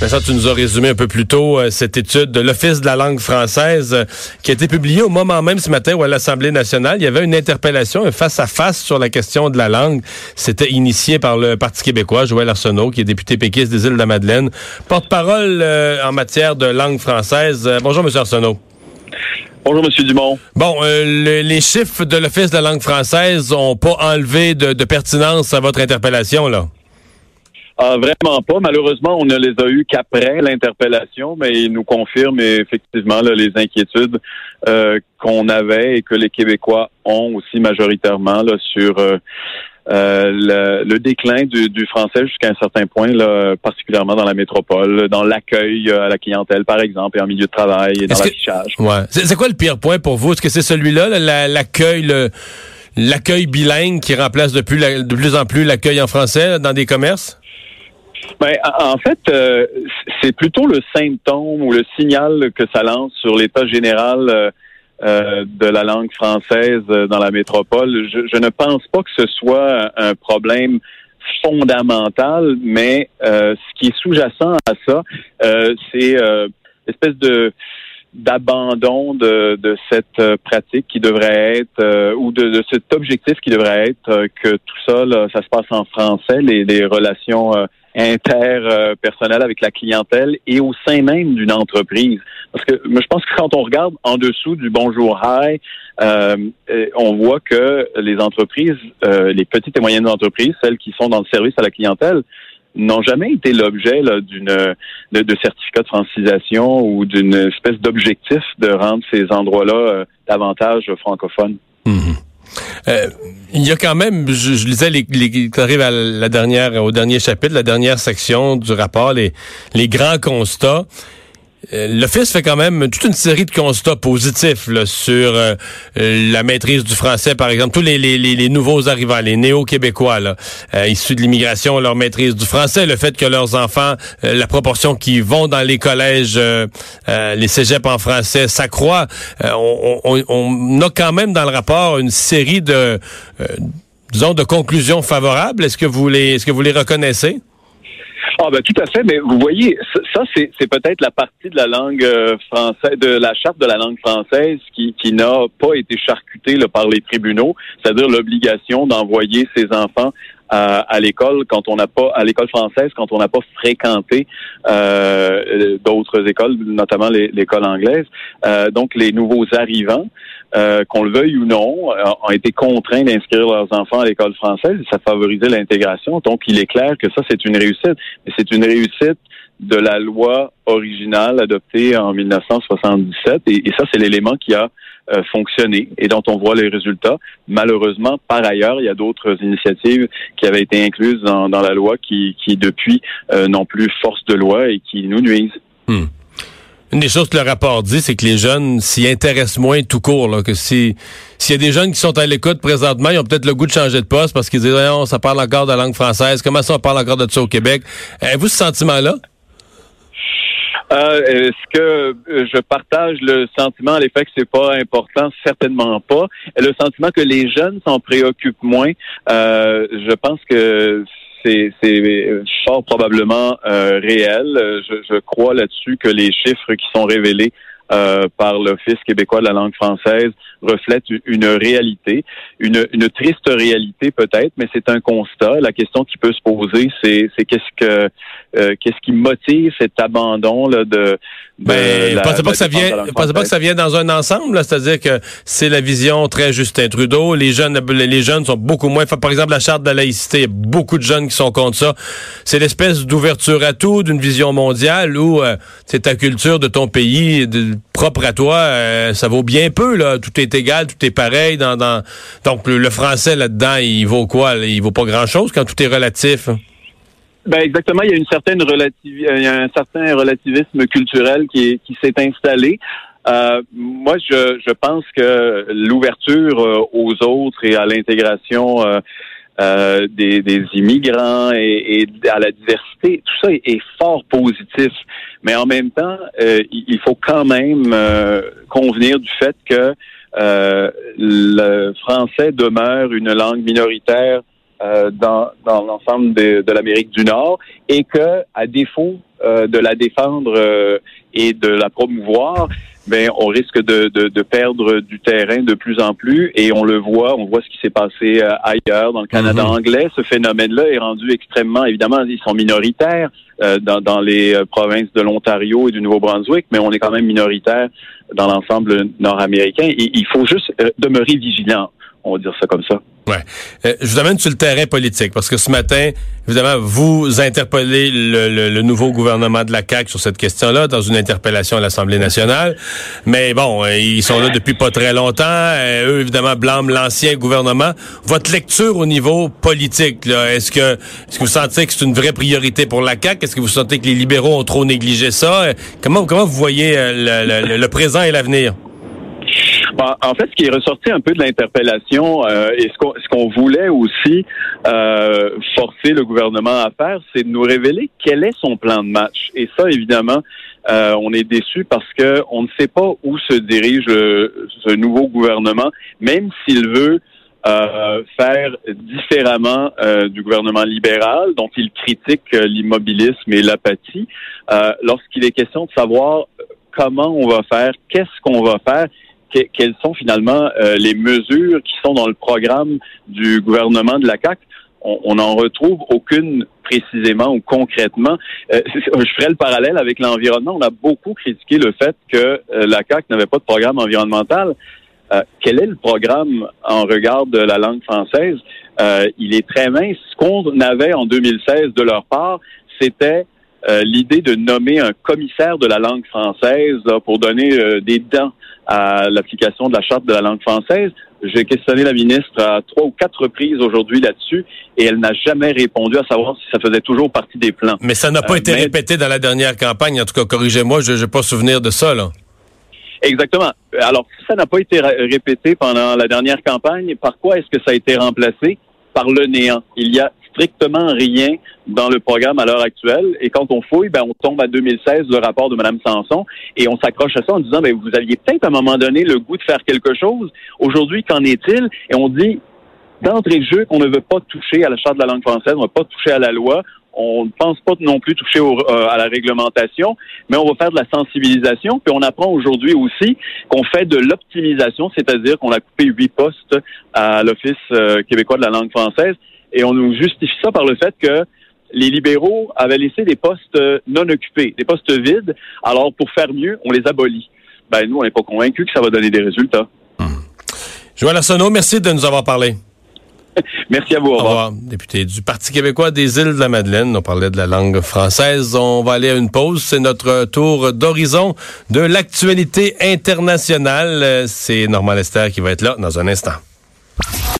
Vincent, tu nous as résumé un peu plus tôt euh, cette étude de l'Office de la langue française euh, qui a été publiée au moment même ce matin où à l'Assemblée nationale, il y avait une interpellation, un face-à-face sur la question de la langue. C'était initié par le Parti québécois, Joël Arsenault, qui est député péquiste des Îles-de-la-Madeleine, porte-parole euh, en matière de langue française. bonjour, M. Arsenault. Bonjour, M. Dumont. Bon, les chiffres de l'Office de la langue française n'ont pas enlevé de, de pertinence à votre interpellation, là? Ah, vraiment pas. Malheureusement, on ne les a eu qu'après l'interpellation, mais ils nous confirment effectivement les inquiétudes euh, qu'on avait et que les Québécois ont aussi majoritairement là, sur euh, euh, le, déclin du, français jusqu'à un certain point, là, particulièrement dans la métropole, dans l'accueil à la clientèle, par exemple, et en milieu de travail et dans l'affichage. Ouais. C'est quoi le pire point pour vous? Est-ce que c'est celui-là, l'accueil, l'accueil bilingue qui remplace de plus, de plus en plus l'accueil en français dans des commerces? Ben, en fait, euh, c'est plutôt le symptôme ou le signal que ça lance sur l'état général euh, euh, de la langue française dans la métropole. Je, ne pense pas que ce soit un problème fondamental, mais ce qui est sous-jacent à ça, c'est espèce de d'abandon de, de, cette pratique qui devrait être ou de, de, cet objectif qui devrait être que tout ça, ça se passe en français, les, les relations interpersonnel avec la clientèle et au sein même d'une entreprise. Parce que je pense que quand on regarde en dessous du bonjour hi, euh, on voit que les entreprises, euh, les petites et moyennes entreprises, celles qui sont dans le service à la clientèle, n'ont jamais été l'objet d'une de, de, certificat de francisation ou d'une espèce d'objectif de rendre ces endroits-là euh, davantage francophones. Euh, il y a quand même, je, je lisais les, à la dernière, au dernier chapitre, la dernière section du rapport, les grands constats. Euh, L'Office fait quand même toute une série de constats positifs sur euh, la maîtrise du français, par exemple. Tous les, nouveaux arrivants, les néo-québécois euh, issus de l'immigration, leur maîtrise du français, le fait que leurs enfants, la proportion qui vont dans les collèges, les cégeps en français s'accroît. On, on, on, a quand même dans le rapport une série de, disons, de conclusions favorables. Est-ce que vous les, est-ce que vous les reconnaissez? Ah ben tout à fait, mais vous voyez, ça c'est, peut-être la partie de la langue euh, française, de la charte de la langue française qui, qui n'a pas été charcutée par les tribunaux, c'est-à-dire l'obligation d'envoyer ses enfants à, à l'école quand on n'a pas à l'école française quand on n'a pas fréquenté euh, d'autres écoles, notamment l'école anglaise. Euh, donc les nouveaux arrivants euh, qu'on le veuille ou non, euh, ont été contraints d'inscrire leurs enfants à l'école française ça favorisait l'intégration. Donc, il est clair que ça, c'est une réussite. Mais c'est une réussite de la loi originale adoptée en 1977 et, ça, c'est l'élément qui a euh, fonctionné et dont on voit les résultats. Malheureusement, par ailleurs, il y a d'autres initiatives qui avaient été incluses dans, la loi qui, qui depuis, n'ont plus force de loi et qui nous nuisent. Hmm. Une des choses que le rapport dit, c'est que les jeunes s'y intéressent moins tout court. Là, que si s'il y a des jeunes qui sont à l'écoute présentement, ils ont peut-être le goût de changer de poste parce qu'ils disent non, ça parle encore de la langue française. Comment ça on parle encore de ça au Québec? Avez-vous ce sentiment-là? Euh, Est-ce que euh, je partage le sentiment à l'effet que c'est pas important? Certainement pas. Le sentiment que les jeunes s'en préoccupent moins, euh, je pense que c'est fort probablement euh, réel. Je, je crois là-dessus que les chiffres qui sont révélés euh, par l'Office québécois de la langue française reflète une réalité, une, une triste réalité peut-être, mais c'est un constat. La question qui peut se poser, c'est qu'est-ce que euh, qu'est-ce qui motive cet abandon là, de, ben, la, pensez pas que ça vient, pensez pas que ça vient dans un ensemble, c'est-à-dire que c'est la vision très Justin Trudeau. Les jeunes, les jeunes sont beaucoup moins. Par exemple, la charte de la laïcité, beaucoup de jeunes qui sont contre ça. C'est l'espèce d'ouverture à tout, d'une vision mondiale où euh, c'est ta culture de ton pays, de, propre à toi, euh, ça vaut bien peu là. Tout est égal, tout est pareil. Dans, dans... donc le, français là-dedans, il vaut quoi? Il vaut pas grand-chose quand tout est relatif. Ben exactement, il y a une certaine relative, il y a un certain relativisme culturel qui, qui s'est installé. Euh, moi, je, je pense que l'ouverture euh, aux autres et à l'intégration euh, des, des, immigrants et, et, à la diversité, tout ça est, fort positif. Mais en même temps, euh, il faut quand même euh, convenir du fait que le français demeure une langue minoritaire dans, dans l'ensemble de, de l'Amérique du Nord et que, à défaut de la défendre et de la promouvoir, ben on risque de, de, de, perdre du terrain de plus en plus et on le voit, on voit ce qui s'est passé euh, ailleurs dans le Canada mhm. anglais. Ce phénomène-là est rendu extrêmement, évidemment, ils sont minoritaires euh, dans, dans, les euh, provinces de l'Ontario et du Nouveau-Brunswick, mais on est quand même minoritaire dans l'ensemble nord-américain. Il faut juste demeurer vigilant, on va dire ça comme ça. Euh, je vous amène sur le terrain politique parce que ce matin, évidemment, vous interpellez le, nouveau gouvernement de la CAQ sur cette question-là dans une interpellation à l'Assemblée nationale. Mais bon, euh, ils sont là depuis pas très longtemps. Euh, eux, évidemment, blâment l'ancien gouvernement. Votre lecture au niveau politique, est-ce que, est-ce que vous sentez que c'est une vraie priorité pour la CAQ? Est-ce que vous sentez que les libéraux ont trop négligé ça? Comment, comment vous voyez le, le présent et l'avenir? En fait, ce qui est ressorti un peu de l'interpellation euh, et ce qu'on voulait aussi euh, forcer le gouvernement à faire, c'est de nous révéler quel est son plan de match. Et ça, évidemment, euh, on est déçu parce que on ne sait pas où se dirige ce nouveau gouvernement, même s'il veut faire différemment du gouvernement libéral, dont il critique l'immobilisme et l'apathie, lorsqu'il est question de savoir comment on va faire, qu'est-ce qu'on va faire quelles sont finalement euh, les mesures qui sont dans le programme du gouvernement de la CAC. On n'en retrouve aucune précisément ou concrètement. Euh, je ferai le parallèle avec l'environnement. On a beaucoup critiqué le fait que euh, la CAC n'avait pas de programme environnemental. quel est le programme en regard de la langue française? il est très mince. Ce qu'on avait en 2016 de leur part, c'était l'idée de nommer un commissaire de la langue française pour donner des dents à l'application de la charte de la langue française. J'ai questionné la ministre à trois ou quatre reprises aujourd'hui là-dessus et elle n'a jamais répondu à savoir si ça faisait toujours partie des plans. Mais ça n'a pas euh, été répété dans la dernière campagne. En tout cas, corrigez-moi, je n'ai pas souvenir de ça. Là. Exactement. Alors, si ça n'a pas été répété pendant la dernière campagne, par quoi est-ce que ça a été remplacé? Par le néant. Il y a strictement rien dans le programme à l'heure actuelle. Et quand on fouille, ben, on tombe à 2016, le rapport de Mme Sanson, et on s'accroche à ça en disant, ben, vous aviez peut-être à un moment donné le goût de faire quelque chose. Aujourd'hui, qu'en est-il? Et on dit, d'entrée de jeu, qu'on ne veut pas toucher à la charte de la langue française, on ne veut pas toucher à la loi. On ne pense pas non plus toucher euh, à la réglementation, mais on va faire de la sensibilisation. Puis on apprend aujourd'hui aussi qu'on fait de l'optimisation, c'est-à-dire qu'on a coupé huit postes à l'Office euh, québécois de la langue française et on nous justifie ça par le fait que les libéraux avaient laissé des postes non occupés, des postes vides. Alors, pour faire mieux, on les abolit. Ben, nous, on n'est pas convaincus que ça va donner des résultats. Hum. Joël Arsenault, merci de nous avoir parlé. merci à vous. Au revoir. Député du Parti québécois des îles de la Madeleine. On parlait de la langue française. On va aller à une pause. C'est notre tour d'horizon de l'actualité internationale. C'est Normand Lester qui va être là dans un instant.